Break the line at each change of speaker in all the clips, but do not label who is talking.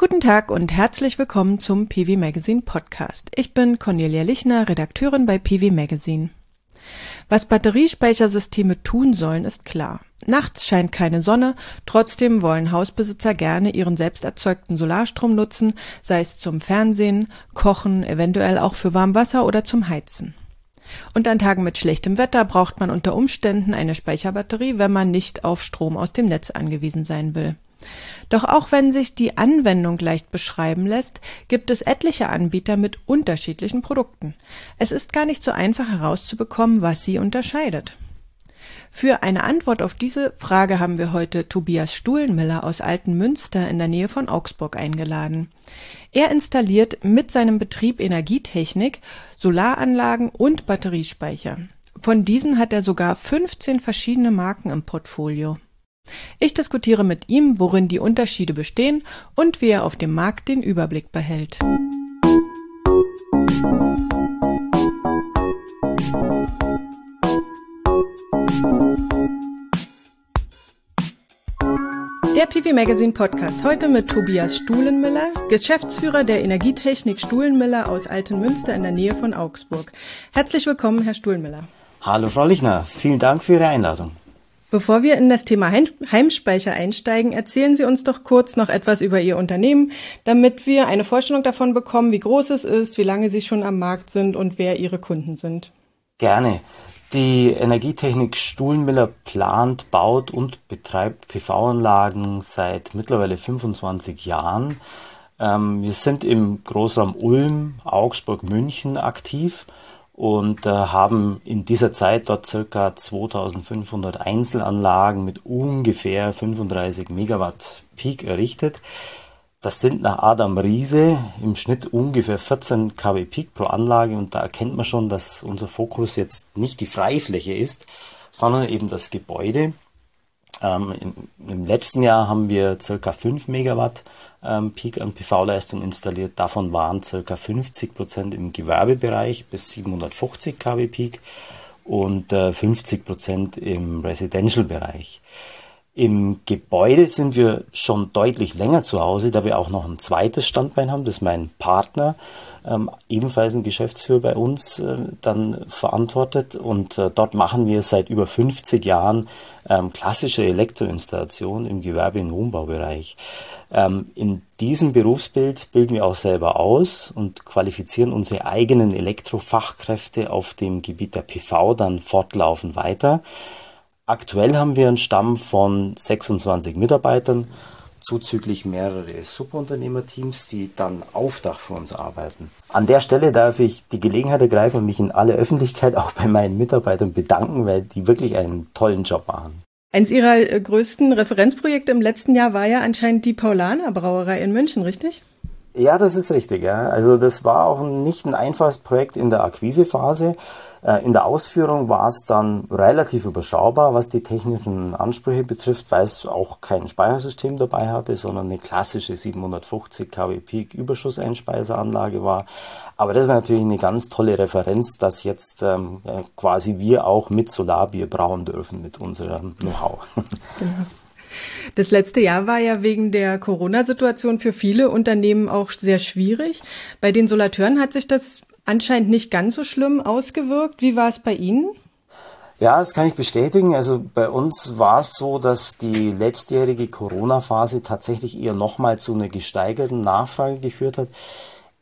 Guten Tag und herzlich willkommen zum PV Magazine Podcast. Ich bin Cornelia Lichner, Redakteurin bei PV Magazine. Was Batteriespeichersysteme tun sollen, ist klar. Nachts scheint keine Sonne, trotzdem wollen Hausbesitzer gerne ihren selbst erzeugten Solarstrom nutzen, sei es zum Fernsehen, Kochen, eventuell auch für Warmwasser oder zum Heizen. Und an Tagen mit schlechtem Wetter braucht man unter Umständen eine Speicherbatterie, wenn man nicht auf Strom aus dem Netz angewiesen sein will. Doch auch wenn sich die Anwendung leicht beschreiben lässt, gibt es etliche Anbieter mit unterschiedlichen Produkten. Es ist gar nicht so einfach herauszubekommen, was sie unterscheidet. Für eine Antwort auf diese Frage haben wir heute Tobias Stuhlenmiller aus Altenmünster in der Nähe von Augsburg eingeladen. Er installiert mit seinem Betrieb Energietechnik, Solaranlagen und Batteriespeicher. Von diesen hat er sogar 15 verschiedene Marken im Portfolio. Ich diskutiere mit ihm, worin die Unterschiede bestehen und wie er auf dem Markt den Überblick behält. Der PV Magazine Podcast heute mit Tobias Stuhlenmiller, Geschäftsführer der Energietechnik Stuhlenmiller aus Altenmünster in der Nähe von Augsburg. Herzlich willkommen, Herr Stuhlenmiller.
Hallo, Frau Lichner. Vielen Dank für Ihre Einladung.
Bevor wir in das Thema Heimspeicher einsteigen, erzählen Sie uns doch kurz noch etwas über Ihr Unternehmen, damit wir eine Vorstellung davon bekommen, wie groß es ist, wie lange Sie schon am Markt sind und wer Ihre Kunden sind.
Gerne. Die Energietechnik Stuhlmiller plant, baut und betreibt PV-Anlagen seit mittlerweile 25 Jahren. Ähm, wir sind im Großraum Ulm, Augsburg, München aktiv und äh, haben in dieser Zeit dort circa 2500 Einzelanlagen mit ungefähr 35 Megawatt Peak errichtet. Das sind nach Adam Riese im Schnitt ungefähr 14 kW Peak pro Anlage und da erkennt man schon, dass unser Fokus jetzt nicht die Freifläche ist, sondern eben das Gebäude. Ähm, im, im, letzten Jahr haben wir circa 5 Megawatt ähm, Peak an PV-Leistung installiert. Davon waren ca. 50 Prozent im Gewerbebereich bis 750 kW Peak und äh, 50 Prozent im Residential-Bereich. Im Gebäude sind wir schon deutlich länger zu Hause, da wir auch noch ein zweites Standbein haben, das mein Partner, ähm, ebenfalls ein Geschäftsführer bei uns, äh, dann verantwortet. Und äh, dort machen wir seit über 50 Jahren ähm, klassische Elektroinstallation im Gewerbe- und Wohnbaubereich. Ähm, in diesem Berufsbild bilden wir auch selber aus und qualifizieren unsere eigenen Elektrofachkräfte auf dem Gebiet der PV dann fortlaufend weiter. Aktuell haben wir einen Stamm von 26 Mitarbeitern, zuzüglich mehrere Subunternehmerteams, die dann auf Dach für uns arbeiten. An der Stelle darf ich die Gelegenheit ergreifen und mich in aller Öffentlichkeit auch bei meinen Mitarbeitern bedanken, weil die wirklich einen tollen Job machen.
Eins Ihrer äh, größten Referenzprojekte im letzten Jahr war ja anscheinend die Paulaner Brauerei in München, richtig?
Ja, das ist richtig. Ja. Also das war auch nicht ein einfaches Projekt in der Akquisephase. Äh, in der Ausführung war es dann relativ überschaubar, was die technischen Ansprüche betrifft, weil es auch kein Speichersystem dabei hatte, sondern eine klassische 750 kW Peak Überschusseinspeiseranlage war. Aber das ist natürlich eine ganz tolle Referenz, dass jetzt ähm, quasi wir auch mit Solarbier brauen dürfen mit unserem Know-how. Genau.
Das letzte Jahr war ja wegen der Corona-Situation für viele Unternehmen auch sehr schwierig. Bei den Solateuren hat sich das anscheinend nicht ganz so schlimm ausgewirkt. Wie war es bei Ihnen?
Ja, das kann ich bestätigen. Also bei uns war es so, dass die letztjährige Corona-Phase tatsächlich eher nochmal zu einer gesteigerten Nachfrage geführt hat.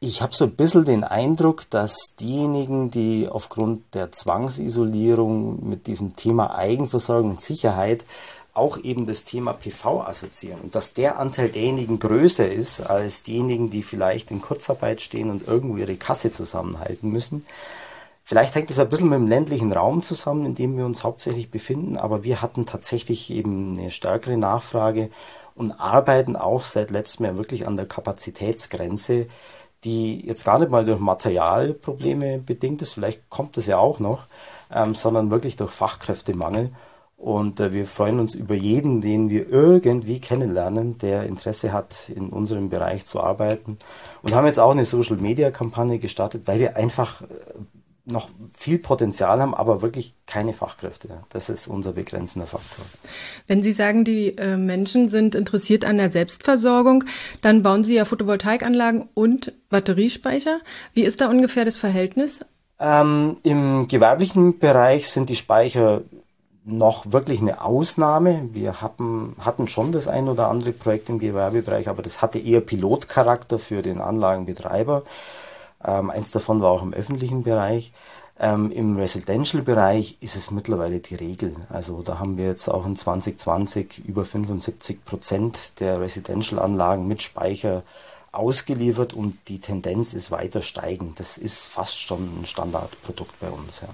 Ich habe so ein bisschen den Eindruck, dass diejenigen, die aufgrund der Zwangsisolierung mit diesem Thema Eigenversorgung und Sicherheit auch eben das Thema PV assoziieren und dass der Anteil derjenigen größer ist als diejenigen, die vielleicht in Kurzarbeit stehen und irgendwo ihre Kasse zusammenhalten müssen. Vielleicht hängt es ein bisschen mit dem ländlichen Raum zusammen, in dem wir uns hauptsächlich befinden, aber wir hatten tatsächlich eben eine stärkere Nachfrage und arbeiten auch seit letztem Jahr wirklich an der Kapazitätsgrenze, die jetzt gar nicht mal durch Materialprobleme bedingt ist, vielleicht kommt es ja auch noch, ähm, sondern wirklich durch Fachkräftemangel. Und äh, wir freuen uns über jeden, den wir irgendwie kennenlernen, der Interesse hat, in unserem Bereich zu arbeiten. Und haben jetzt auch eine Social-Media-Kampagne gestartet, weil wir einfach äh, noch viel Potenzial haben, aber wirklich keine Fachkräfte. Das ist unser begrenzender Faktor.
Wenn Sie sagen, die äh, Menschen sind interessiert an der Selbstversorgung, dann bauen Sie ja Photovoltaikanlagen und Batteriespeicher. Wie ist da ungefähr das Verhältnis?
Ähm, Im gewerblichen Bereich sind die Speicher noch wirklich eine Ausnahme. Wir hatten, hatten schon das ein oder andere Projekt im Gewerbebereich, aber das hatte eher Pilotcharakter für den Anlagenbetreiber. Ähm, eins davon war auch im öffentlichen Bereich. Ähm, Im Residential-Bereich ist es mittlerweile die Regel. Also da haben wir jetzt auch in 2020 über 75 Prozent der Residential-Anlagen mit Speicher ausgeliefert und die Tendenz ist weiter steigend. Das ist fast schon ein Standardprodukt bei uns. Ja.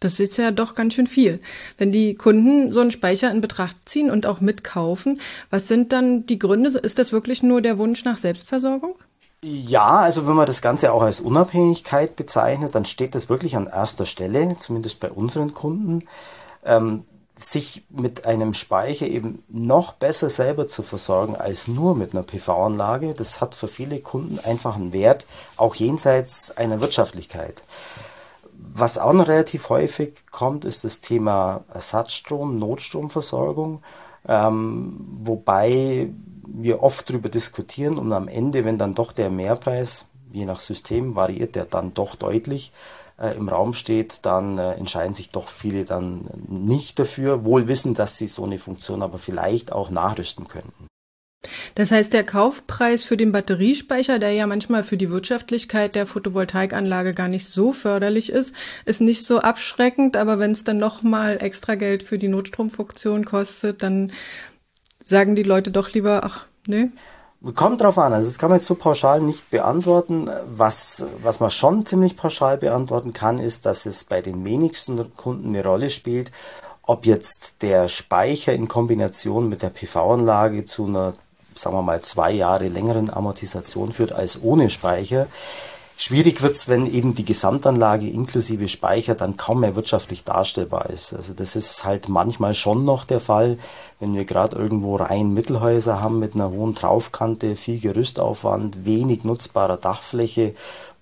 Das ist ja doch ganz schön viel. Wenn die Kunden so einen Speicher in Betracht ziehen und auch mitkaufen, was sind dann die Gründe? Ist das wirklich nur der Wunsch nach Selbstversorgung?
Ja, also wenn man das Ganze auch als Unabhängigkeit bezeichnet, dann steht das wirklich an erster Stelle, zumindest bei unseren Kunden. Ähm, sich mit einem Speicher eben noch besser selber zu versorgen als nur mit einer PV-Anlage, das hat für viele Kunden einfach einen Wert, auch jenseits einer Wirtschaftlichkeit. Was auch noch relativ häufig kommt, ist das Thema Ersatzstrom, Notstromversorgung, ähm, wobei wir oft darüber diskutieren und am Ende, wenn dann doch der Mehrpreis, je nach System variiert der dann doch deutlich, äh, im Raum steht, dann äh, entscheiden sich doch viele dann nicht dafür, wohl wissen, dass sie so eine Funktion aber vielleicht auch nachrüsten könnten.
Das heißt, der Kaufpreis für den Batteriespeicher, der ja manchmal für die Wirtschaftlichkeit der Photovoltaikanlage gar nicht so förderlich ist, ist nicht so abschreckend, aber wenn es dann nochmal extra Geld für die Notstromfunktion kostet, dann sagen die Leute doch lieber, ach, ne?
Kommt drauf an, also das kann man jetzt so pauschal nicht beantworten. Was, was man schon ziemlich pauschal beantworten kann, ist, dass es bei den wenigsten Kunden eine Rolle spielt, ob jetzt der Speicher in Kombination mit der PV-Anlage zu einer, sagen wir mal, zwei Jahre längeren Amortisation führt als ohne Speicher. Schwierig wird's, wenn eben die Gesamtanlage inklusive Speicher dann kaum mehr wirtschaftlich darstellbar ist. Also das ist halt manchmal schon noch der Fall, wenn wir gerade irgendwo rein Mittelhäuser haben mit einer hohen Traufkante, viel Gerüstaufwand, wenig nutzbarer Dachfläche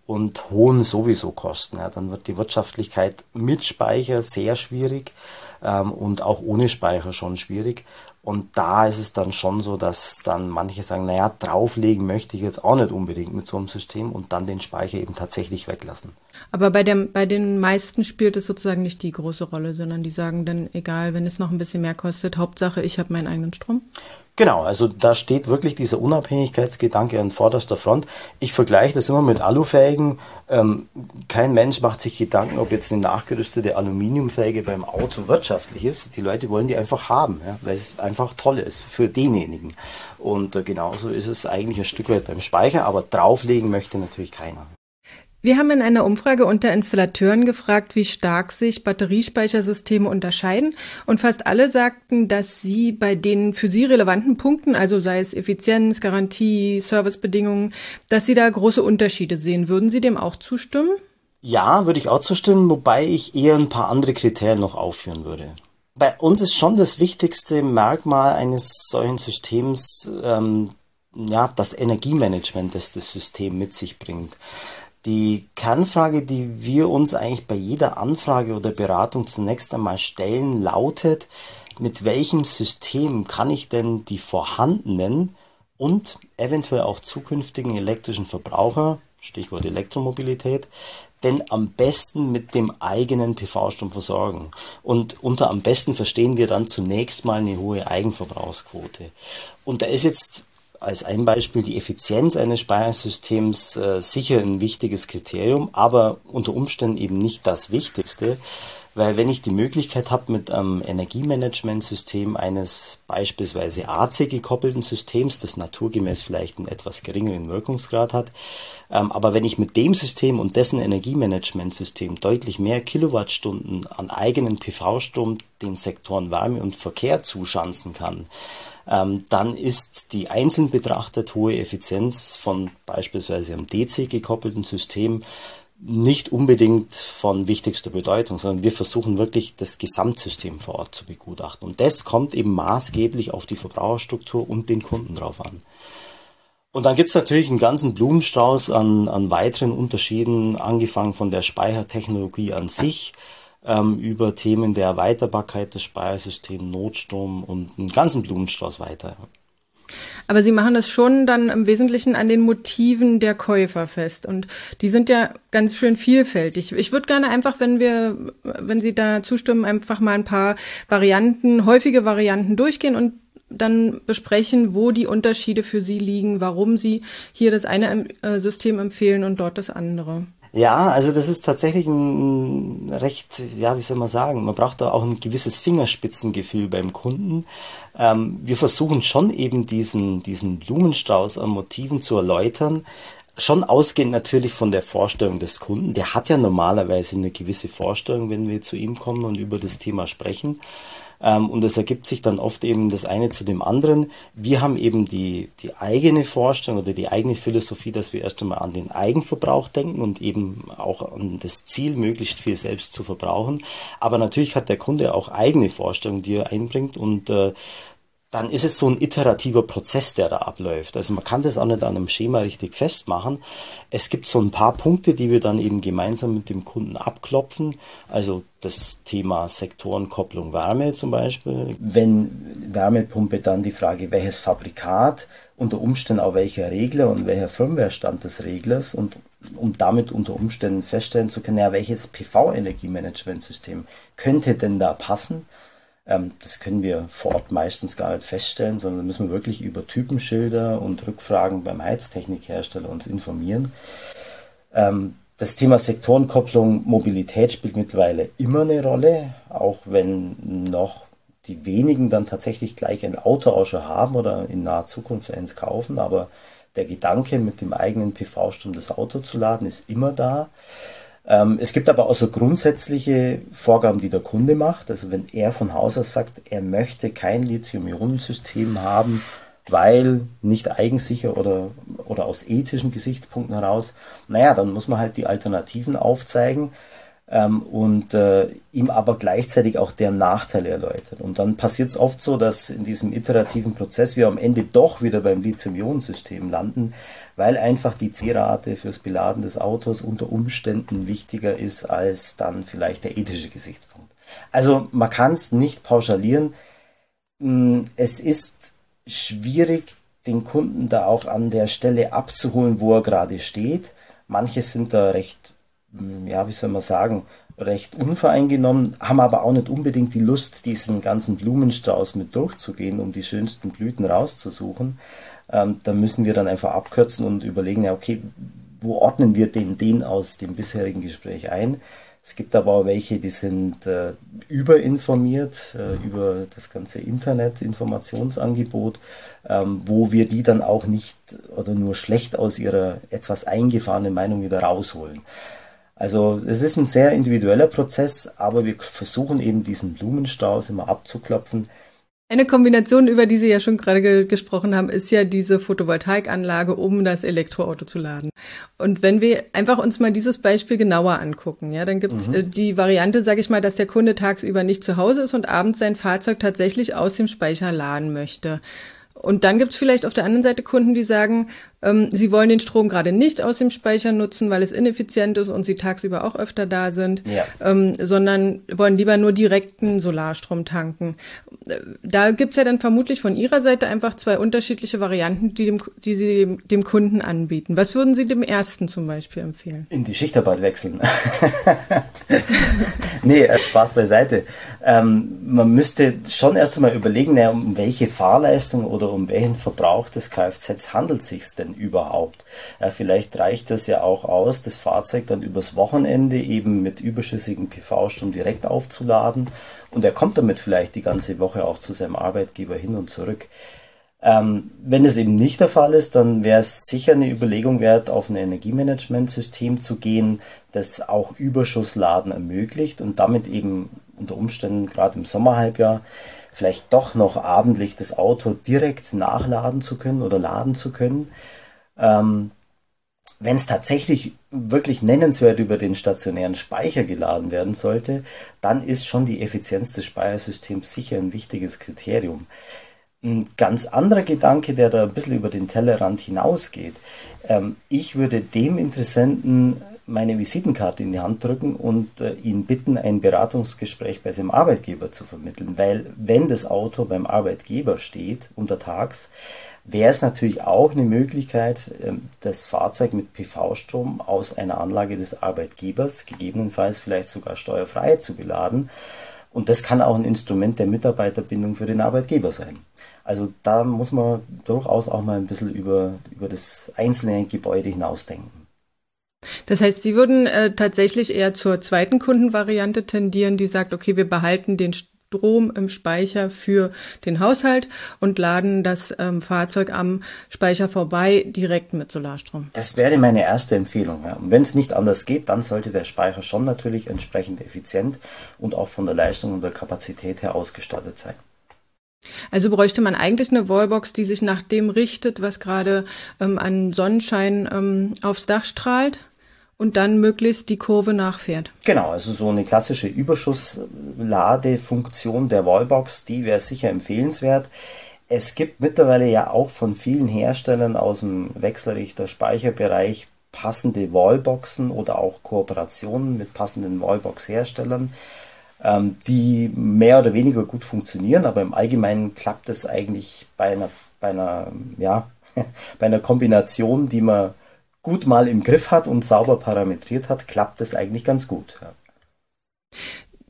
und hohen sowieso Kosten. Ja, dann wird die Wirtschaftlichkeit mit Speicher sehr schwierig ähm, und auch ohne Speicher schon schwierig. Und da ist es dann schon so, dass dann manche sagen, naja, drauflegen möchte ich jetzt auch nicht unbedingt mit so einem System und dann den Speicher eben tatsächlich weglassen.
Aber bei, dem, bei den meisten spielt es sozusagen nicht die große Rolle, sondern die sagen dann, egal, wenn es noch ein bisschen mehr kostet, Hauptsache, ich habe meinen eigenen Strom.
Genau, also da steht wirklich dieser Unabhängigkeitsgedanke an vorderster Front. Ich vergleiche das immer mit Alufähigen. Ähm, kein Mensch macht sich Gedanken, ob jetzt eine nachgerüstete Aluminiumfähige beim Auto wirtschaftlich ist. Die Leute wollen die einfach haben, ja, weil es einfach toll ist für denjenigen. Und äh, genauso ist es eigentlich ein Stück weit beim Speicher, aber drauflegen möchte natürlich keiner.
Wir haben in einer Umfrage unter Installateuren gefragt, wie stark sich Batteriespeichersysteme unterscheiden und fast alle sagten, dass sie bei den für sie relevanten Punkten, also sei es Effizienz, Garantie, Servicebedingungen, dass sie da große Unterschiede sehen. Würden Sie dem auch zustimmen?
Ja, würde ich auch zustimmen, wobei ich eher ein paar andere Kriterien noch aufführen würde. Bei uns ist schon das wichtigste Merkmal eines solchen Systems ähm, ja, das Energiemanagement, das das System mit sich bringt. Die Kernfrage, die wir uns eigentlich bei jeder Anfrage oder Beratung zunächst einmal stellen, lautet, mit welchem System kann ich denn die vorhandenen und eventuell auch zukünftigen elektrischen Verbraucher, Stichwort Elektromobilität, denn am besten mit dem eigenen PV-Strom versorgen. Und unter am besten verstehen wir dann zunächst mal eine hohe Eigenverbrauchsquote. Und da ist jetzt als ein Beispiel die Effizienz eines Speichersystems äh, sicher ein wichtiges Kriterium, aber unter Umständen eben nicht das Wichtigste, weil wenn ich die Möglichkeit habe, mit einem Energiemanagementsystem eines beispielsweise AC gekoppelten Systems, das naturgemäß vielleicht einen etwas geringeren Wirkungsgrad hat, ähm, aber wenn ich mit dem System und dessen Energiemanagementsystem deutlich mehr Kilowattstunden an eigenen PV-Strom den Sektoren Wärme und Verkehr zuschanzen kann, ähm, dann ist die einzeln betrachtet hohe Effizienz von beispielsweise einem DC gekoppelten System nicht unbedingt von wichtigster Bedeutung, sondern wir versuchen wirklich das Gesamtsystem vor Ort zu begutachten. Und das kommt eben maßgeblich auf die Verbraucherstruktur und den Kunden drauf an. Und dann gibt es natürlich einen ganzen Blumenstrauß an, an weiteren Unterschieden, angefangen von der Speichertechnologie an sich, ähm, über Themen der Erweiterbarkeit des Speichersystems, Notstrom und einen ganzen Blumenstrauß weiter.
Aber Sie machen das schon dann im Wesentlichen an den Motiven der Käufer fest. Und die sind ja ganz schön vielfältig. Ich würde gerne einfach, wenn wir, wenn Sie da zustimmen, einfach mal ein paar Varianten, häufige Varianten durchgehen und dann besprechen, wo die Unterschiede für Sie liegen, warum Sie hier das eine äh, System empfehlen und dort das andere.
Ja, also das ist tatsächlich ein recht, ja, wie soll man sagen, man braucht da auch ein gewisses Fingerspitzengefühl beim Kunden. Ähm, wir versuchen schon eben diesen, diesen Blumenstrauß an Motiven zu erläutern, schon ausgehend natürlich von der Vorstellung des Kunden. Der hat ja normalerweise eine gewisse Vorstellung, wenn wir zu ihm kommen und über das Thema sprechen. Ähm, und es ergibt sich dann oft eben das eine zu dem anderen. Wir haben eben die, die eigene Vorstellung oder die eigene Philosophie, dass wir erst einmal an den Eigenverbrauch denken und eben auch an das Ziel, möglichst viel selbst zu verbrauchen. Aber natürlich hat der Kunde auch eigene Vorstellungen, die er einbringt und äh, dann ist es so ein iterativer Prozess, der da abläuft. Also man kann das auch nicht an einem Schema richtig festmachen. Es gibt so ein paar Punkte, die wir dann eben gemeinsam mit dem Kunden abklopfen. Also das Thema Sektorenkopplung Wärme zum Beispiel. Wenn Wärmepumpe dann die Frage, welches Fabrikat, unter Umständen auch welcher Regler und welcher Firmwarestand des Reglers und um damit unter Umständen feststellen zu können, ja, welches PV-Energiemanagementsystem könnte denn da passen ähm, das können wir vor Ort meistens gar nicht feststellen, sondern müssen wir wirklich über Typenschilder und Rückfragen beim Heiztechnikhersteller uns informieren. Ähm, das Thema Sektorenkopplung Mobilität spielt mittlerweile immer eine Rolle, auch wenn noch die wenigen dann tatsächlich gleich ein Auto auch schon haben oder in naher Zukunft eins kaufen. Aber der Gedanke, mit dem eigenen PV-Strom das Auto zu laden, ist immer da. Ähm, es gibt aber auch so grundsätzliche Vorgaben, die der Kunde macht. Also wenn er von Haus aus sagt, er möchte kein Lithium-Ionen-System haben, weil nicht eigensicher oder, oder aus ethischen Gesichtspunkten heraus, naja, dann muss man halt die Alternativen aufzeigen ähm, und äh, ihm aber gleichzeitig auch deren Nachteile erläutern. Und dann passiert es oft so, dass in diesem iterativen Prozess wir am Ende doch wieder beim Lithium-Ionen-System landen, weil einfach die C-Rate fürs Beladen des Autos unter Umständen wichtiger ist als dann vielleicht der ethische Gesichtspunkt. Also man kann es nicht pauschalieren. Mm, es ist schwierig, den Kunden da auch an der Stelle abzuholen, wo er gerade steht. Manche sind da recht, ja, wie soll man sagen, recht unvoreingenommen, haben aber auch nicht unbedingt die Lust, diesen ganzen Blumenstrauß mit durchzugehen, um die schönsten Blüten rauszusuchen ähm, da müssen wir dann einfach abkürzen und überlegen, ja, okay, wo ordnen wir den, den aus dem bisherigen Gespräch ein? Es gibt aber auch welche, die sind äh, überinformiert äh, über das ganze Internet-Informationsangebot, ähm, wo wir die dann auch nicht oder nur schlecht aus ihrer etwas eingefahrenen Meinung wieder rausholen. Also es ist ein sehr individueller Prozess, aber wir versuchen eben diesen Blumenstrauß immer abzuklopfen
eine Kombination, über die Sie ja schon gerade ge gesprochen haben, ist ja diese Photovoltaikanlage, um das Elektroauto zu laden. Und wenn wir einfach uns mal dieses Beispiel genauer angucken, ja, dann gibt es mhm. äh, die Variante, sage ich mal, dass der Kunde tagsüber nicht zu Hause ist und abends sein Fahrzeug tatsächlich aus dem Speicher laden möchte. Und dann gibt es vielleicht auf der anderen Seite Kunden, die sagen, ähm, sie wollen den Strom gerade nicht aus dem Speicher nutzen, weil es ineffizient ist und sie tagsüber auch öfter da sind, ja. ähm, sondern wollen lieber nur direkten Solarstrom tanken. Da gibt's ja dann vermutlich von Ihrer Seite einfach zwei unterschiedliche Varianten, die, dem, die Sie dem, dem Kunden anbieten. Was würden Sie dem ersten zum Beispiel empfehlen?
In die Schichtarbeit wechseln. nee, äh, Spaß beiseite. Ähm, man müsste schon erst einmal überlegen, na, um welche Fahrleistung oder um welchen Verbrauch des Kfz handelt es sich denn denn überhaupt? Äh, vielleicht reicht es ja auch aus, das Fahrzeug dann übers Wochenende eben mit überschüssigen PV-Strom direkt aufzuladen und er kommt damit vielleicht die ganze Woche auch zu seinem Arbeitgeber hin und zurück. Ähm, wenn es eben nicht der Fall ist, dann wäre es sicher eine Überlegung wert, auf ein Energiemanagementsystem zu gehen, das auch Überschussladen ermöglicht und damit eben unter Umständen gerade im Sommerhalbjahr vielleicht doch noch abendlich das Auto direkt nachladen zu können oder laden zu können. Ähm, wenn es tatsächlich wirklich nennenswert über den stationären Speicher geladen werden sollte, dann ist schon die Effizienz des Speichersystems sicher ein wichtiges Kriterium. Ein ganz anderer Gedanke, der da ein bisschen über den Tellerrand hinausgeht. Ähm, ich würde dem Interessenten meine Visitenkarte in die Hand drücken und äh, ihn bitten, ein Beratungsgespräch bei seinem Arbeitgeber zu vermitteln. Weil wenn das Auto beim Arbeitgeber steht, untertags, wäre es natürlich auch eine Möglichkeit, ähm, das Fahrzeug mit PV-Strom aus einer Anlage des Arbeitgebers, gegebenenfalls vielleicht sogar steuerfrei zu beladen. Und das kann auch ein Instrument der Mitarbeiterbindung für den Arbeitgeber sein. Also da muss man durchaus auch mal ein bisschen über, über das einzelne Gebäude hinausdenken.
Das heißt, Sie würden äh, tatsächlich eher zur zweiten Kundenvariante tendieren, die sagt, okay, wir behalten den Strom im Speicher für den Haushalt und laden das ähm, Fahrzeug am Speicher vorbei direkt mit Solarstrom.
Das wäre meine erste Empfehlung. Ja. Und wenn es nicht anders geht, dann sollte der Speicher schon natürlich entsprechend effizient und auch von der Leistung und der Kapazität her ausgestattet sein.
Also bräuchte man eigentlich eine Wallbox, die sich nach dem richtet, was gerade ähm, an Sonnenschein ähm, aufs Dach strahlt? und dann möglichst die Kurve nachfährt.
Genau, also so eine klassische Überschussladefunktion der Wallbox, die wäre sicher empfehlenswert. Es gibt mittlerweile ja auch von vielen Herstellern aus dem Wechselrichter-Speicherbereich passende Wallboxen oder auch Kooperationen mit passenden Wallbox-Herstellern, ähm, die mehr oder weniger gut funktionieren, aber im Allgemeinen klappt es eigentlich bei einer, bei einer, ja, bei einer Kombination, die man gut mal im Griff hat und sauber parametriert hat, klappt es eigentlich ganz gut. Ja.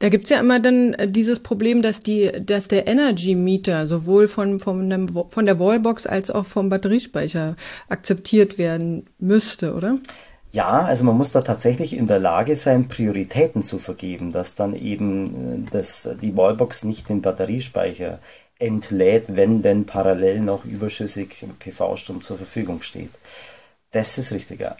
Da gibt's ja immer dann äh, dieses Problem, dass die, dass der Energy Meter sowohl von, von, dem, von der Wallbox als auch vom Batteriespeicher akzeptiert werden müsste, oder?
Ja, also man muss da tatsächlich in der Lage sein, Prioritäten zu vergeben, dass dann eben äh, das, die Wallbox nicht den Batteriespeicher entlädt, wenn denn parallel noch überschüssig PV-Strom zur Verfügung steht. Das ist richtig, ja.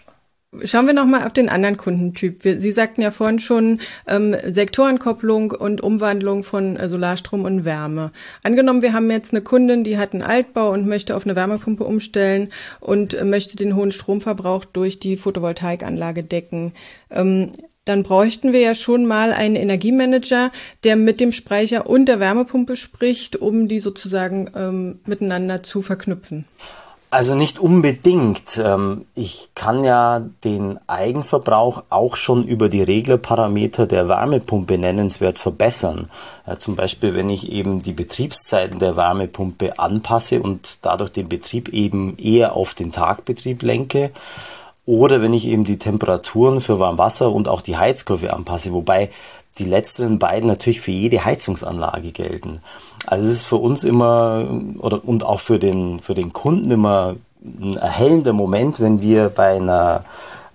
Schauen wir nochmal auf den anderen Kundentyp. Sie sagten ja vorhin schon ähm, Sektorenkopplung und Umwandlung von äh, Solarstrom und Wärme. Angenommen, wir haben jetzt eine Kundin, die hat einen Altbau und möchte auf eine Wärmepumpe umstellen und äh, möchte den hohen Stromverbrauch durch die Photovoltaikanlage decken. Ähm, dann bräuchten wir ja schon mal einen Energiemanager, der mit dem Speicher und der Wärmepumpe spricht, um die sozusagen ähm, miteinander zu verknüpfen.
Also nicht unbedingt. Ähm, ich kann ja den Eigenverbrauch auch schon über die Reglerparameter der Wärmepumpe nennenswert verbessern. Zum Beispiel, wenn ich eben die Betriebszeiten der Wärmepumpe anpasse und dadurch den Betrieb eben eher auf den Tagbetrieb lenke. Oder wenn ich eben die Temperaturen für Warmwasser und auch die Heizkurve anpasse, wobei die letzteren beiden natürlich für jede Heizungsanlage gelten. Also es ist für uns immer oder und auch für den für den Kunden immer ein erhellender Moment, wenn wir bei einer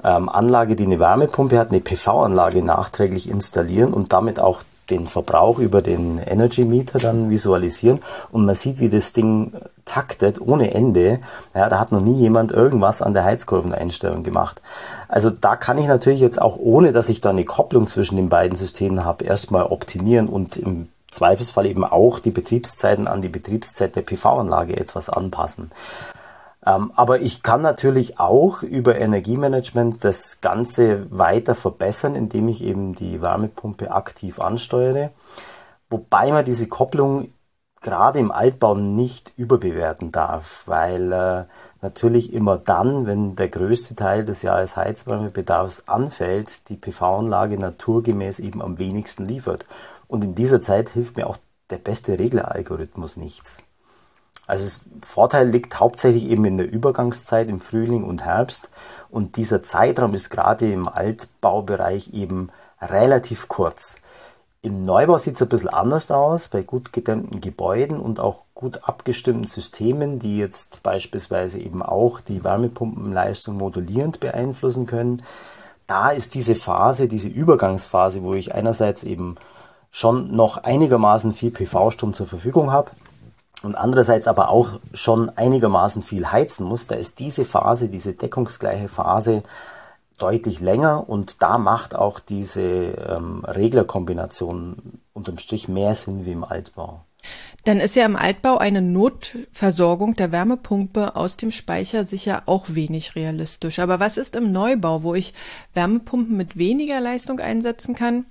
ähm, Anlage, die eine Wärmepumpe hat, eine PV-Anlage nachträglich installieren und damit auch den Verbrauch über den Energy Meter dann visualisieren und man sieht, wie das Ding taktet ohne Ende. Ja, da hat noch nie jemand irgendwas an der Heizkurveneinstellung gemacht. Also da kann ich natürlich jetzt auch ohne, dass ich da eine Kopplung zwischen den beiden Systemen habe, erstmal optimieren und im Zweifelsfall eben auch die Betriebszeiten an die Betriebszeit der PV-Anlage etwas anpassen. Ähm, aber ich kann natürlich auch über Energiemanagement das Ganze weiter verbessern, indem ich eben die Wärmepumpe aktiv ansteuere. Wobei man diese Kopplung gerade im Altbau nicht überbewerten darf, weil äh, natürlich immer dann, wenn der größte Teil des Jahresheizwärmebedarfs anfällt, die PV-Anlage naturgemäß eben am wenigsten liefert. Und in dieser Zeit hilft mir auch der beste Regleralgorithmus nichts. Also das Vorteil liegt hauptsächlich eben in der Übergangszeit im Frühling und Herbst und dieser Zeitraum ist gerade im Altbaubereich eben relativ kurz. Im Neubau sieht es ein bisschen anders aus, bei gut gedämmten Gebäuden und auch gut abgestimmten Systemen, die jetzt beispielsweise eben auch die Wärmepumpenleistung modulierend beeinflussen können. Da ist diese Phase, diese Übergangsphase, wo ich einerseits eben schon noch einigermaßen viel PV-Strom zur Verfügung habe, und andererseits aber auch schon einigermaßen viel heizen muss, da ist diese Phase, diese deckungsgleiche Phase deutlich länger und da macht auch diese ähm, Reglerkombination unterm Strich mehr Sinn wie im Altbau.
Dann ist ja im Altbau eine Notversorgung der Wärmepumpe aus dem Speicher sicher auch wenig realistisch. Aber was ist im Neubau, wo ich Wärmepumpen mit weniger Leistung einsetzen kann?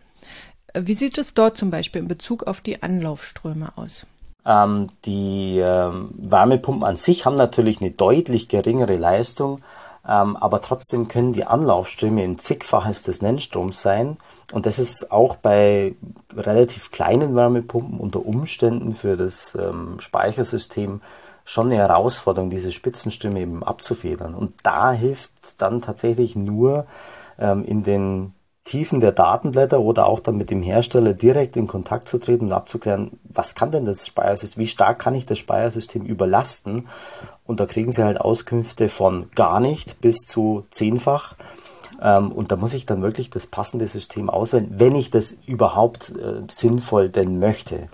Wie sieht es dort zum Beispiel in Bezug auf die Anlaufströme aus?
Ähm, die ähm, Wärmepumpen an sich haben natürlich eine deutlich geringere Leistung, ähm, aber trotzdem können die Anlaufströme ein zigfaches des Nennstroms sein. Und das ist auch bei relativ kleinen Wärmepumpen unter Umständen für das ähm, Speichersystem schon eine Herausforderung, diese Spitzenströme eben abzufedern. Und da hilft dann tatsächlich nur ähm, in den Tiefen der Datenblätter oder auch dann mit dem Hersteller direkt in Kontakt zu treten und abzuklären, was kann denn das Speichersystem, wie stark kann ich das Speichersystem überlasten? Und da kriegen sie halt Auskünfte von gar nicht bis zu zehnfach. Ähm, und da muss ich dann wirklich das passende System auswählen, wenn ich das überhaupt äh, sinnvoll denn möchte.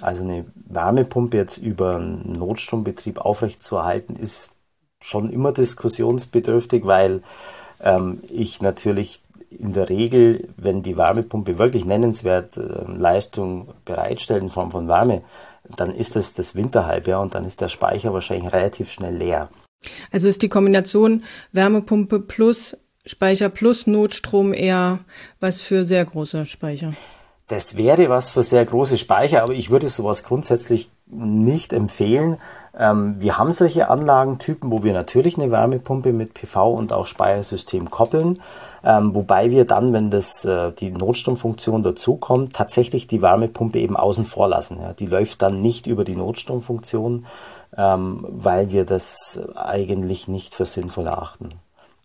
Also eine Wärmepumpe jetzt über einen Notstrombetrieb aufrechtzuerhalten, ist schon immer diskussionsbedürftig, weil ähm, ich natürlich in der Regel, wenn die Wärmepumpe wirklich nennenswert äh, Leistung bereitstellt in Form von Wärme, dann ist das das Winterhalbjahr und dann ist der Speicher wahrscheinlich relativ schnell leer.
Also ist die Kombination Wärmepumpe plus Speicher plus Notstrom eher was für sehr große Speicher?
Das wäre was für sehr große Speicher, aber ich würde sowas grundsätzlich nicht empfehlen. Ähm, wir haben solche Anlagentypen, wo wir natürlich eine Wärmepumpe mit PV und auch Speichersystem koppeln, ähm, wobei wir dann, wenn das äh, die Notstromfunktion dazukommt, tatsächlich die Wärmepumpe eben außen vor lassen. Ja. Die läuft dann nicht über die Notstromfunktion, ähm, weil wir das eigentlich nicht für sinnvoll erachten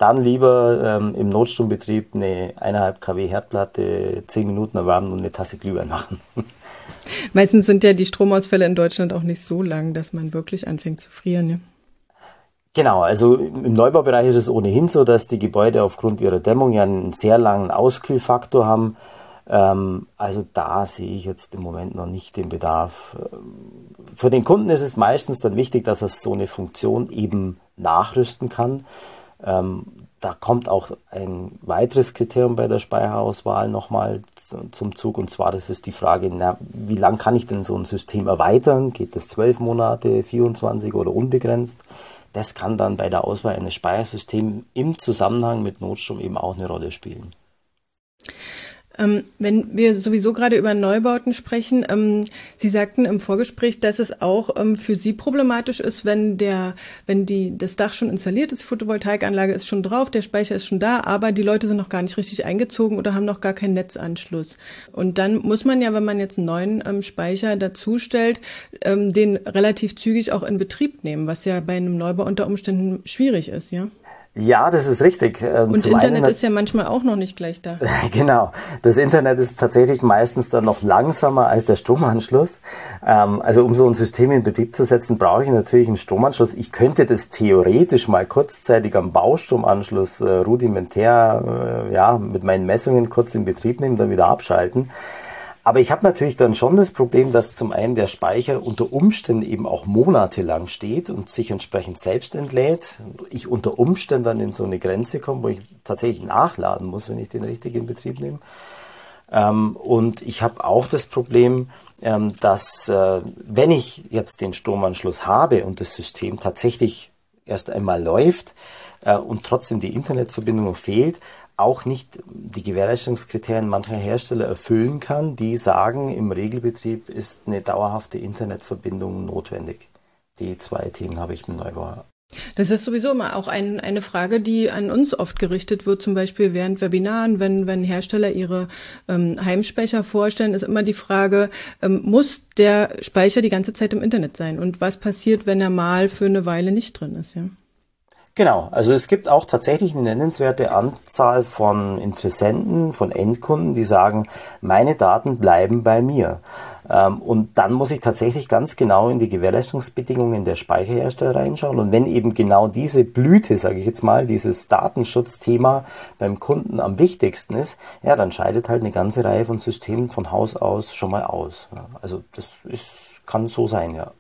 dann lieber ähm, im Notstrombetrieb eine 1,5 kW Herdplatte 10 Minuten erwärmen und eine Tasse Glühwein machen.
Meistens sind ja die Stromausfälle in Deutschland auch nicht so lang, dass man wirklich anfängt zu frieren. Ja?
Genau, also im Neubaubereich ist es ohnehin so, dass die Gebäude aufgrund ihrer Dämmung ja einen sehr langen Auskühlfaktor haben. Ähm, also da sehe ich jetzt im Moment noch nicht den Bedarf. Für den Kunden ist es meistens dann wichtig, dass er so eine Funktion eben nachrüsten kann. Ähm, da kommt auch ein weiteres Kriterium bei der Speicherauswahl nochmal zum Zug und zwar das ist die Frage, na, wie lang kann ich denn so ein System erweitern? Geht das 12 Monate, 24 oder unbegrenzt? Das kann dann bei der Auswahl eines Speichersystems im Zusammenhang mit Notstrom eben auch eine Rolle spielen.
Ähm, wenn wir sowieso gerade über Neubauten sprechen, ähm, Sie sagten im Vorgespräch, dass es auch ähm, für Sie problematisch ist, wenn der, wenn die, das Dach schon installiert ist, Photovoltaikanlage ist schon drauf, der Speicher ist schon da, aber die Leute sind noch gar nicht richtig eingezogen oder haben noch gar keinen Netzanschluss. Und dann muss man ja, wenn man jetzt einen neuen ähm, Speicher dazustellt, ähm, den relativ zügig auch in Betrieb nehmen, was ja bei einem Neubau unter Umständen schwierig ist, ja?
Ja, das ist richtig.
Ähm, Und Zum Internet ist ja manchmal auch noch nicht gleich da.
genau. Das Internet ist tatsächlich meistens dann noch langsamer als der Stromanschluss. Ähm, also um so ein System in Betrieb zu setzen, brauche ich natürlich einen Stromanschluss. Ich könnte das theoretisch mal kurzzeitig am Baustromanschluss äh, rudimentär äh, ja, mit meinen Messungen kurz in Betrieb nehmen, dann wieder abschalten. Aber ich habe natürlich dann schon das Problem, dass zum einen der Speicher unter Umständen eben auch monatelang steht und sich entsprechend selbst entlädt. Ich unter Umständen dann in so eine Grenze komme, wo ich tatsächlich nachladen muss, wenn ich den richtig in Betrieb nehme. Ähm, und ich habe auch das Problem, ähm, dass äh, wenn ich jetzt den Stromanschluss habe und das System tatsächlich erst einmal läuft äh, und trotzdem die Internetverbindung fehlt, auch nicht die Gewährleistungskriterien mancher Hersteller erfüllen kann, die sagen, im Regelbetrieb ist eine dauerhafte Internetverbindung notwendig. Die zwei Themen habe ich im Neubau.
Das ist sowieso immer auch ein, eine Frage, die an uns oft gerichtet wird, zum Beispiel während Webinaren, wenn, wenn Hersteller ihre ähm, Heimspeicher vorstellen, ist immer die Frage, ähm, muss der Speicher die ganze Zeit im Internet sein? Und was passiert, wenn er mal für eine Weile nicht drin ist? Ja?
Genau, also es gibt auch tatsächlich eine nennenswerte Anzahl von Interessenten, von Endkunden, die sagen, meine Daten bleiben bei mir. Ähm, und dann muss ich tatsächlich ganz genau in die Gewährleistungsbedingungen der Speicherhersteller reinschauen. Und wenn eben genau diese Blüte, sage ich jetzt mal, dieses Datenschutzthema beim Kunden am wichtigsten ist, ja, dann scheidet halt eine ganze Reihe von Systemen von Haus aus schon mal aus. Also das ist, kann so sein, ja.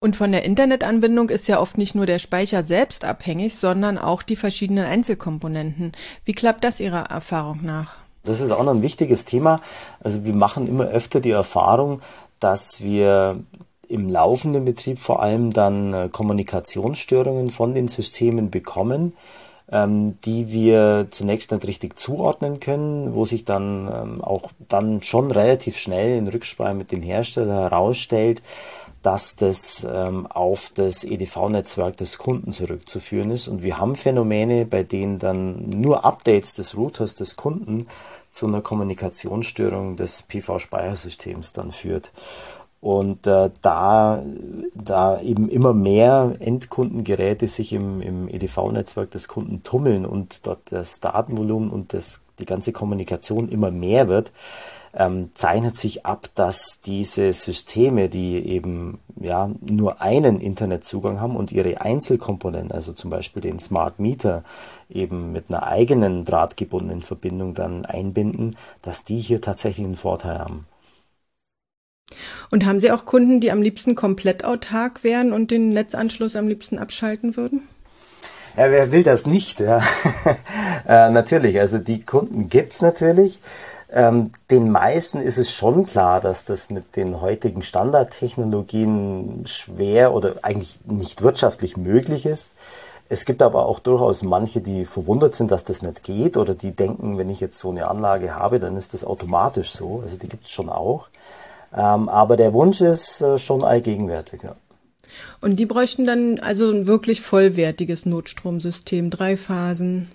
Und von der Internetanbindung ist ja oft nicht nur der Speicher selbst abhängig, sondern auch die verschiedenen Einzelkomponenten. Wie klappt das Ihrer Erfahrung nach?
Das ist auch noch ein wichtiges Thema. Also wir machen immer öfter die Erfahrung, dass wir im laufenden Betrieb vor allem dann äh, Kommunikationsstörungen von den Systemen bekommen, ähm, die wir zunächst nicht richtig zuordnen können, wo sich dann ähm, auch dann schon relativ schnell in Rücksprache mit dem Hersteller herausstellt, dass das ähm, auf das EDV-Netzwerk des Kunden zurückzuführen ist. Und wir haben Phänomene, bei denen dann nur Updates des Routers des Kunden zu einer Kommunikationsstörung des PV-Speichersystems dann führt. Und äh, da, da eben immer mehr Endkundengeräte sich im, im EDV-Netzwerk des Kunden tummeln und dort das Datenvolumen und das, die ganze Kommunikation immer mehr wird, ähm, zeichnet sich ab, dass diese Systeme, die eben ja nur einen Internetzugang haben und ihre Einzelkomponenten, also zum Beispiel den Smart Meter, eben mit einer eigenen drahtgebundenen Verbindung dann einbinden, dass die hier tatsächlich einen Vorteil haben.
Und haben Sie auch Kunden, die am liebsten komplett autark wären und den Netzanschluss am liebsten abschalten würden?
Ja, wer will das nicht? Ja? äh, natürlich, also die Kunden gibt's natürlich. Ähm, den meisten ist es schon klar, dass das mit den heutigen Standardtechnologien schwer oder eigentlich nicht wirtschaftlich möglich ist. Es gibt aber auch durchaus manche, die verwundert sind, dass das nicht geht oder die denken, wenn ich jetzt so eine Anlage habe, dann ist das automatisch so. Also die gibt es schon auch. Ähm, aber der Wunsch ist äh, schon allgegenwärtig. Ja.
Und die bräuchten dann also ein wirklich vollwertiges Notstromsystem, drei Phasen.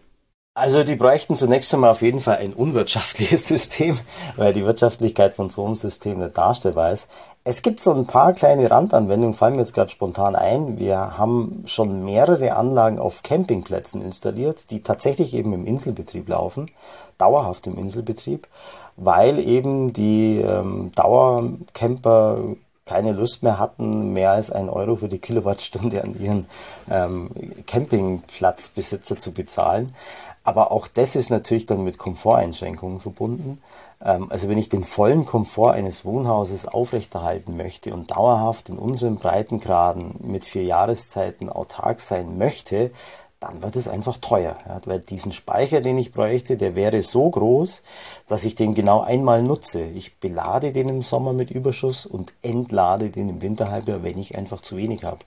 Also die bräuchten zunächst einmal auf jeden Fall ein unwirtschaftliches System, weil die Wirtschaftlichkeit von so einem System nicht darstellbar ist. Es gibt so ein paar kleine Randanwendungen, fallen mir jetzt gerade spontan ein. Wir haben schon mehrere Anlagen auf Campingplätzen installiert, die tatsächlich eben im Inselbetrieb laufen, dauerhaft im Inselbetrieb weil eben die ähm, Dauercamper keine Lust mehr hatten, mehr als ein Euro für die Kilowattstunde an ihren ähm, Campingplatzbesitzer zu bezahlen. Aber auch das ist natürlich dann mit Komforteinschränkungen verbunden. Ähm, also wenn ich den vollen Komfort eines Wohnhauses aufrechterhalten möchte und dauerhaft in unseren Breitengraden mit vier Jahreszeiten autark sein möchte, dann wird es einfach teuer. Weil diesen Speicher, den ich bräuchte, der wäre so groß, dass ich den genau einmal nutze. Ich belade den im Sommer mit Überschuss und entlade den im Winterhalbjahr, wenn ich einfach zu wenig habe.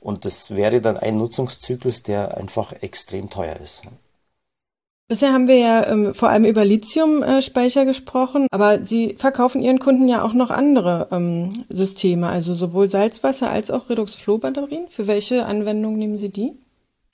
Und das wäre dann ein Nutzungszyklus, der einfach extrem teuer ist.
Bisher haben wir ja ähm, vor allem über Lithium-Speicher gesprochen, aber Sie verkaufen Ihren Kunden ja auch noch andere ähm, Systeme, also sowohl Salzwasser als auch Redox-Flow-Batterien. Für welche Anwendung nehmen Sie die?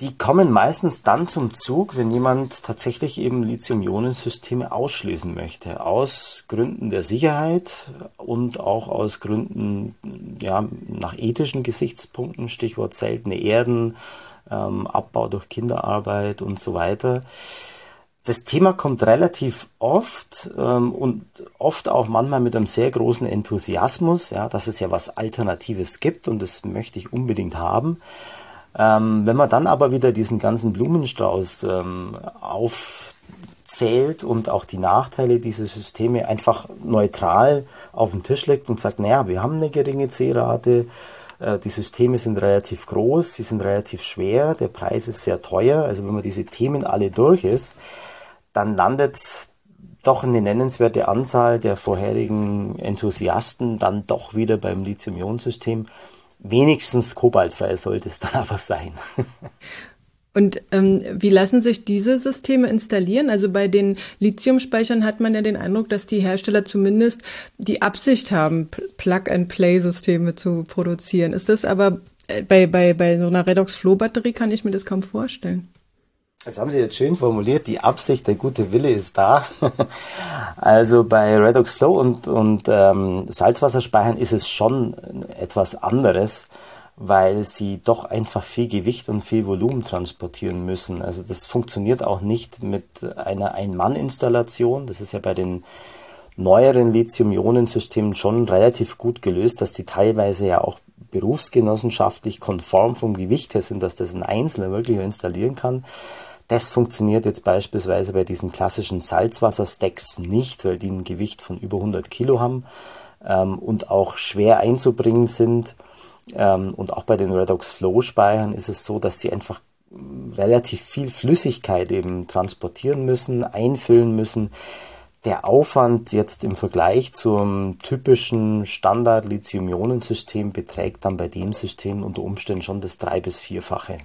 Die kommen meistens dann zum Zug, wenn jemand tatsächlich eben Lithium-Ionen-Systeme ausschließen möchte. Aus Gründen der Sicherheit und auch aus Gründen, ja, nach ethischen Gesichtspunkten, Stichwort seltene Erden, ähm, Abbau durch Kinderarbeit und so weiter. Das Thema kommt relativ oft ähm, und oft auch manchmal mit einem sehr großen Enthusiasmus, ja, dass es ja was Alternatives gibt und das möchte ich unbedingt haben. Ähm, wenn man dann aber wieder diesen ganzen Blumenstrauß ähm, aufzählt und auch die Nachteile dieser Systeme einfach neutral auf den Tisch legt und sagt, naja, wir haben eine geringe C-Rate, äh, die Systeme sind relativ groß, sie sind relativ schwer, der Preis ist sehr teuer. Also wenn man diese Themen alle durch ist, dann landet doch eine nennenswerte Anzahl der vorherigen Enthusiasten dann doch wieder beim Lithium-Ionen-System wenigstens kobaltfrei sollte es dann aber sein.
Und ähm, wie lassen sich diese Systeme installieren? Also bei den Lithiumspeichern hat man ja den Eindruck, dass die Hersteller zumindest die Absicht haben, Plug-and-Play-Systeme zu produzieren. Ist das aber äh, bei, bei, bei so einer Redox-Flow-Batterie kann ich mir das kaum vorstellen.
Das haben Sie jetzt schön formuliert. Die Absicht, der gute Wille ist da. also bei Redox Flow und, und ähm, Salzwasserspeichern ist es schon etwas anderes, weil sie doch einfach viel Gewicht und viel Volumen transportieren müssen. Also das funktioniert auch nicht mit einer Ein-Mann-Installation. Das ist ja bei den neueren Lithium-Ionen-Systemen schon relativ gut gelöst, dass die teilweise ja auch berufsgenossenschaftlich konform vom Gewicht her sind, dass das ein Einzelner wirklich installieren kann. Das funktioniert jetzt beispielsweise bei diesen klassischen Salzwasserstacks nicht, weil die ein Gewicht von über 100 Kilo haben ähm, und auch schwer einzubringen sind. Ähm, und auch bei den Redox Flow Speichern ist es so, dass sie einfach relativ viel Flüssigkeit eben transportieren müssen, einfüllen müssen. Der Aufwand jetzt im Vergleich zum typischen Standard-Lithium-Ionen-System beträgt dann bei dem System unter Umständen schon das drei- bis vierfache.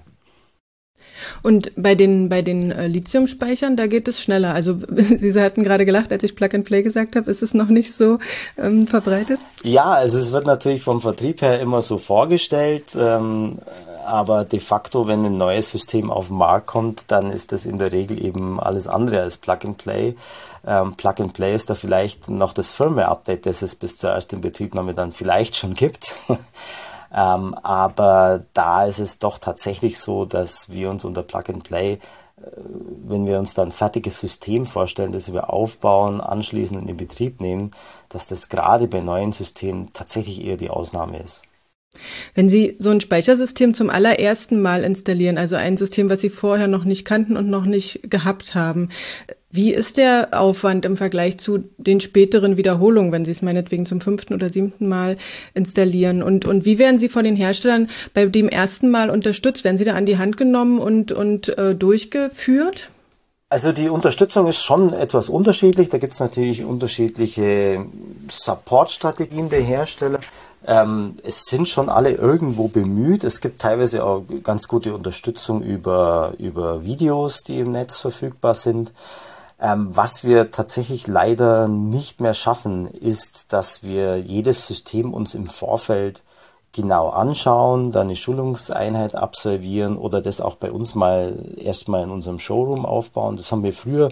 Und bei den, bei den äh, Lithiumspeichern, da geht es schneller. Also Sie hatten gerade gelacht, als ich Plug and Play gesagt habe, ist es noch nicht so ähm, verbreitet?
Ja, also es wird natürlich vom Vertrieb her immer so vorgestellt. Ähm, aber de facto, wenn ein neues System auf den Markt kommt, dann ist das in der Regel eben alles andere als Plug and Play. Ähm, Plug and Play ist da vielleicht noch das Firmware-Update, das es bis zur ersten Betriebnahme dann vielleicht schon gibt. Ähm, aber da ist es doch tatsächlich so, dass wir uns unter Plug and Play, äh, wenn wir uns dann ein fertiges System vorstellen, das wir aufbauen, anschließen und in Betrieb nehmen, dass das gerade bei neuen Systemen tatsächlich eher die Ausnahme ist.
Wenn Sie so ein Speichersystem zum allerersten Mal installieren, also ein System, was Sie vorher noch nicht kannten und noch nicht gehabt haben, wie ist der Aufwand im Vergleich zu den späteren Wiederholungen, wenn Sie es meinetwegen zum fünften oder siebten Mal installieren? Und, und wie werden Sie von den Herstellern bei dem ersten Mal unterstützt? Werden Sie da an die Hand genommen und, und äh, durchgeführt?
Also die Unterstützung ist schon etwas unterschiedlich. Da gibt es natürlich unterschiedliche Support-Strategien der Hersteller. Ähm, es sind schon alle irgendwo bemüht. Es gibt teilweise auch ganz gute Unterstützung über, über Videos, die im Netz verfügbar sind. Ähm, was wir tatsächlich leider nicht mehr schaffen, ist, dass wir jedes System uns im Vorfeld genau anschauen, dann eine Schulungseinheit absolvieren oder das auch bei uns mal erstmal in unserem Showroom aufbauen. Das haben wir früher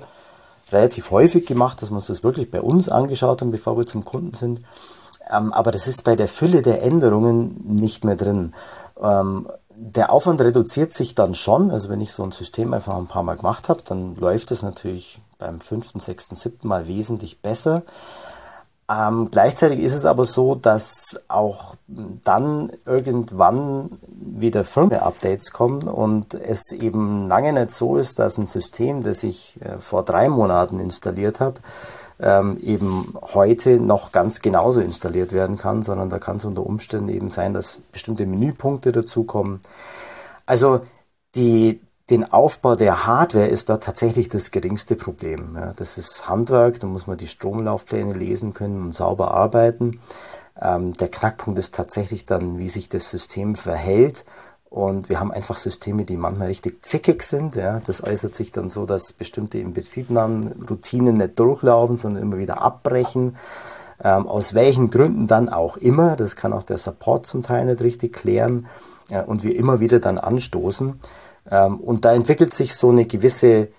relativ häufig gemacht, dass wir uns das wirklich bei uns angeschaut haben, bevor wir zum Kunden sind. Ähm, aber das ist bei der Fülle der Änderungen nicht mehr drin. Ähm, der Aufwand reduziert sich dann schon. Also wenn ich so ein System einfach ein paar Mal gemacht habe, dann läuft es natürlich beim fünften, sechsten, siebten Mal wesentlich besser. Ähm, gleichzeitig ist es aber so, dass auch dann irgendwann wieder Firmware-Updates kommen und es eben lange nicht so ist, dass ein System, das ich äh, vor drei Monaten installiert habe, ähm, eben heute noch ganz genauso installiert werden kann, sondern da kann es unter Umständen eben sein, dass bestimmte Menüpunkte dazukommen. Also die, den Aufbau der Hardware ist da tatsächlich das geringste Problem. Ja, das ist Handwerk, da muss man die Stromlaufpläne lesen können und sauber arbeiten. Ähm, der Knackpunkt ist tatsächlich dann, wie sich das System verhält. Und wir haben einfach Systeme, die manchmal richtig zickig sind. Ja. Das äußert sich dann so, dass bestimmte Inbetriebnahmen Routinen nicht durchlaufen, sondern immer wieder abbrechen. Ähm, aus welchen Gründen dann auch immer. Das kann auch der Support zum Teil nicht richtig klären. Ja, und wir immer wieder dann anstoßen. Ähm, und da entwickelt sich so eine gewisse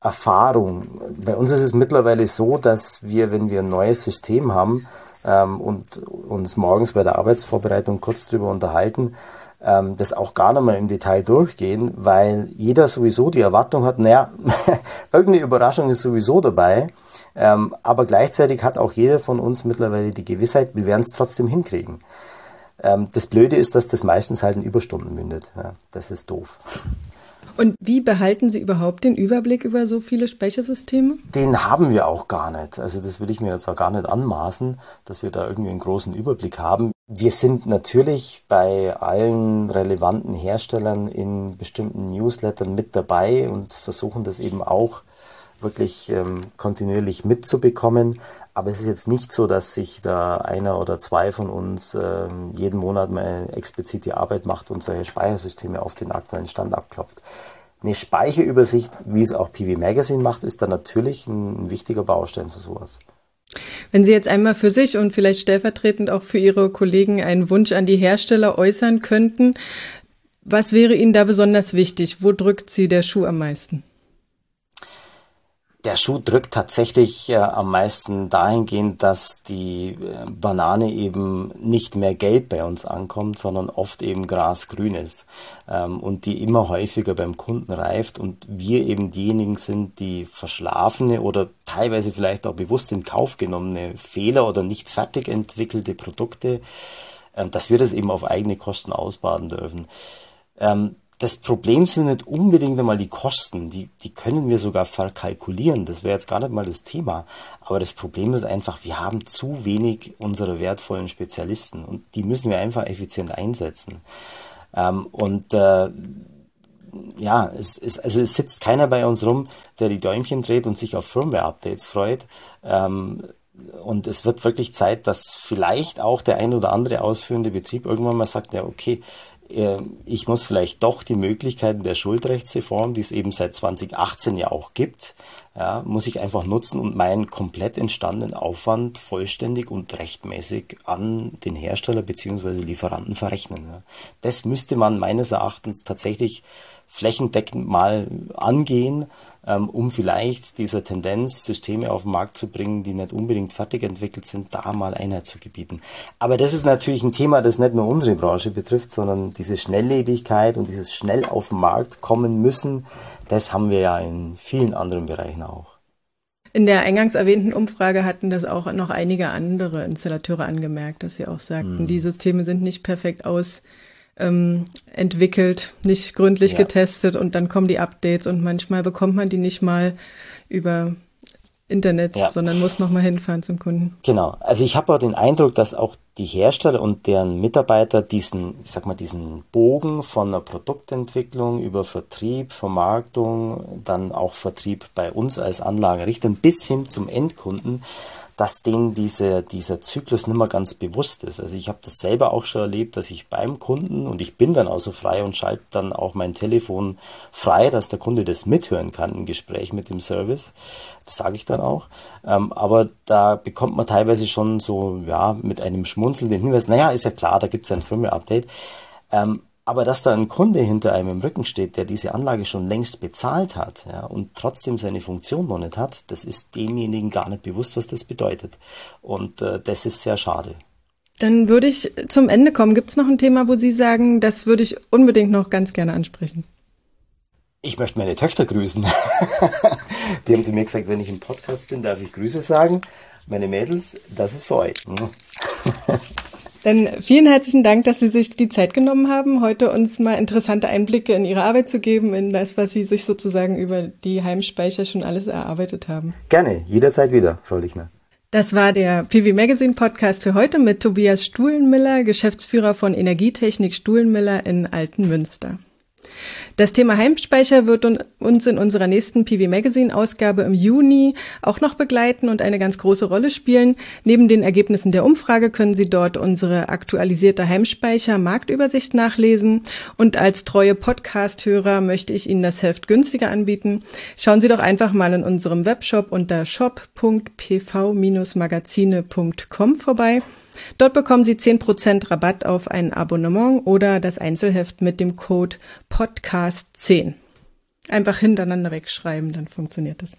Erfahrung. Bei uns ist es mittlerweile so, dass wir, wenn wir ein neues System haben ähm, und uns morgens bei der Arbeitsvorbereitung kurz drüber unterhalten, ähm, das auch gar nicht mehr im Detail durchgehen, weil jeder sowieso die Erwartung hat, naja, irgendeine Überraschung ist sowieso dabei, aber gleichzeitig hat auch jeder von uns mittlerweile die Gewissheit, wir werden es trotzdem hinkriegen. Ähm, das Blöde ist, dass das meistens halt in Überstunden mündet. Ja, das ist doof.
Und wie behalten Sie überhaupt den Überblick über so viele Speichersysteme?
Den haben wir auch gar nicht. Also das will ich mir jetzt auch gar nicht anmaßen, dass wir da irgendwie einen großen Überblick haben. Wir sind natürlich bei allen relevanten Herstellern in bestimmten Newslettern mit dabei und versuchen das eben auch wirklich ähm, kontinuierlich mitzubekommen. Aber es ist jetzt nicht so, dass sich da einer oder zwei von uns ähm, jeden Monat mal explizit die Arbeit macht und solche Speichersysteme auf den aktuellen Stand abklopft. Eine Speicherübersicht, wie es auch PV Magazine macht, ist da natürlich ein, ein wichtiger Baustein für sowas.
Wenn Sie jetzt einmal für sich und vielleicht stellvertretend auch für Ihre Kollegen einen Wunsch an die Hersteller äußern könnten, was wäre Ihnen da besonders wichtig? Wo drückt Sie der Schuh am meisten?
Der Schuh drückt tatsächlich äh, am meisten dahingehend, dass die äh, Banane eben nicht mehr gelb bei uns ankommt, sondern oft eben grasgrün ist ähm, und die immer häufiger beim Kunden reift und wir eben diejenigen sind, die verschlafene oder teilweise vielleicht auch bewusst in Kauf genommene Fehler oder nicht fertig entwickelte Produkte, äh, dass wir das eben auf eigene Kosten ausbaden dürfen. Ähm, das Problem sind nicht unbedingt einmal die Kosten, die, die können wir sogar verkalkulieren, das wäre jetzt gar nicht mal das Thema. Aber das Problem ist einfach, wir haben zu wenig unserer wertvollen Spezialisten und die müssen wir einfach effizient einsetzen. Ähm, und äh, ja, es, es, also es sitzt keiner bei uns rum, der die Däumchen dreht und sich auf Firmware-Updates freut. Ähm, und es wird wirklich Zeit, dass vielleicht auch der ein oder andere ausführende Betrieb irgendwann mal sagt, ja, okay, ich muss vielleicht doch die Möglichkeiten der Schuldrechtsreform, die es eben seit 2018 ja auch gibt, ja, muss ich einfach nutzen und meinen komplett entstandenen Aufwand vollständig und rechtmäßig an den Hersteller beziehungsweise Lieferanten verrechnen. Das müsste man meines Erachtens tatsächlich flächendeckend mal angehen, ähm, um vielleicht dieser Tendenz, Systeme auf den Markt zu bringen, die nicht unbedingt fertig entwickelt sind, da mal Einheit zu gebieten. Aber das ist natürlich ein Thema, das nicht nur unsere Branche betrifft, sondern diese Schnelllebigkeit und dieses schnell auf den Markt kommen müssen, das haben wir ja in vielen anderen Bereichen auch.
In der eingangs erwähnten Umfrage hatten das auch noch einige andere Installateure angemerkt, dass sie auch sagten, hm. die Systeme sind nicht perfekt aus ähm, entwickelt, nicht gründlich ja. getestet und dann kommen die Updates und manchmal bekommt man die nicht mal über Internet, ja. sondern muss nochmal hinfahren zum Kunden.
Genau. Also ich habe auch den Eindruck, dass auch die Hersteller und deren Mitarbeiter diesen, ich sag mal, diesen Bogen von der Produktentwicklung über Vertrieb, Vermarktung, dann auch Vertrieb bei uns als Anlagenrichtern bis hin zum Endkunden dass denen diese, dieser Zyklus nicht mehr ganz bewusst ist. Also ich habe das selber auch schon erlebt, dass ich beim Kunden und ich bin dann auch so frei und schalte dann auch mein Telefon frei, dass der Kunde das mithören kann im Gespräch mit dem Service. Das sage ich dann auch. Ähm, aber da bekommt man teilweise schon so, ja, mit einem Schmunzeln den Hinweis, naja, ist ja klar, da gibt es ein Firmware-Update. Ähm, aber dass da ein Kunde hinter einem im Rücken steht, der diese Anlage schon längst bezahlt hat ja, und trotzdem seine Funktion noch nicht hat, das ist demjenigen gar nicht bewusst, was das bedeutet. Und äh, das ist sehr schade.
Dann würde ich zum Ende kommen. Gibt es noch ein Thema, wo Sie sagen, das würde ich unbedingt noch ganz gerne ansprechen?
Ich möchte meine Töchter grüßen. Die haben zu mir gesagt, wenn ich im Podcast bin, darf ich Grüße sagen. Meine Mädels, das ist für euch.
Dann vielen herzlichen Dank, dass Sie sich die Zeit genommen haben, heute uns mal interessante Einblicke in Ihre Arbeit zu geben, in das, was Sie sich sozusagen über die Heimspeicher schon alles erarbeitet haben.
Gerne, jederzeit wieder, Frau Lichner.
Das war der PV Magazine Podcast für heute mit Tobias Stuhlenmiller, Geschäftsführer von Energietechnik Stuhlenmiller in Altenmünster. Das Thema Heimspeicher wird uns in unserer nächsten PV Magazine Ausgabe im Juni auch noch begleiten und eine ganz große Rolle spielen. Neben den Ergebnissen der Umfrage können Sie dort unsere aktualisierte Heimspeicher Marktübersicht nachlesen und als treue Podcast-Hörer möchte ich Ihnen das Heft günstiger anbieten. Schauen Sie doch einfach mal in unserem Webshop unter shop.pv-magazine.com vorbei. Dort bekommen Sie 10% Rabatt auf ein Abonnement oder das Einzelheft mit dem Code Podcast10. Einfach hintereinander wegschreiben, dann funktioniert das.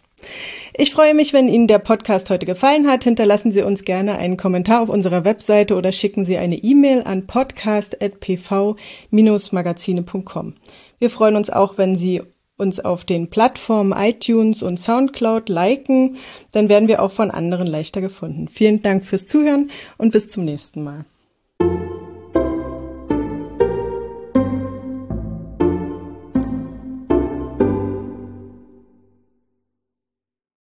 Ich freue mich, wenn Ihnen der Podcast heute gefallen hat. Hinterlassen Sie uns gerne einen Kommentar auf unserer Webseite oder schicken Sie eine E-Mail an podcast.pv-magazine.com. Wir freuen uns auch, wenn Sie uns auf den Plattformen iTunes und SoundCloud liken, dann werden wir auch von anderen leichter gefunden. Vielen Dank fürs Zuhören und bis zum nächsten Mal.